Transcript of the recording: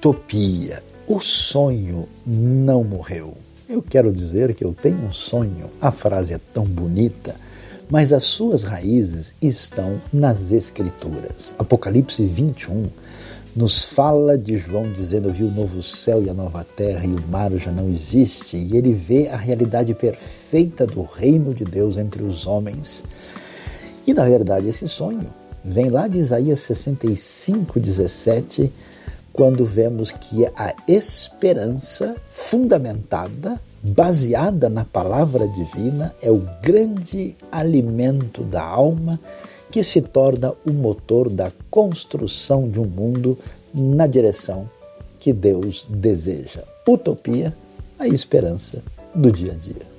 Utopia. O sonho não morreu. Eu quero dizer que eu tenho um sonho. A frase é tão bonita, mas as suas raízes estão nas Escrituras. Apocalipse 21 nos fala de João dizendo: Eu vi o novo céu e a nova terra, e o mar já não existe, e ele vê a realidade perfeita do reino de Deus entre os homens. E na verdade, esse sonho vem lá de Isaías 65, 17, quando vemos que a esperança fundamentada, baseada na palavra divina, é o grande alimento da alma que se torna o motor da construção de um mundo na direção que Deus deseja. Utopia, a esperança do dia a dia.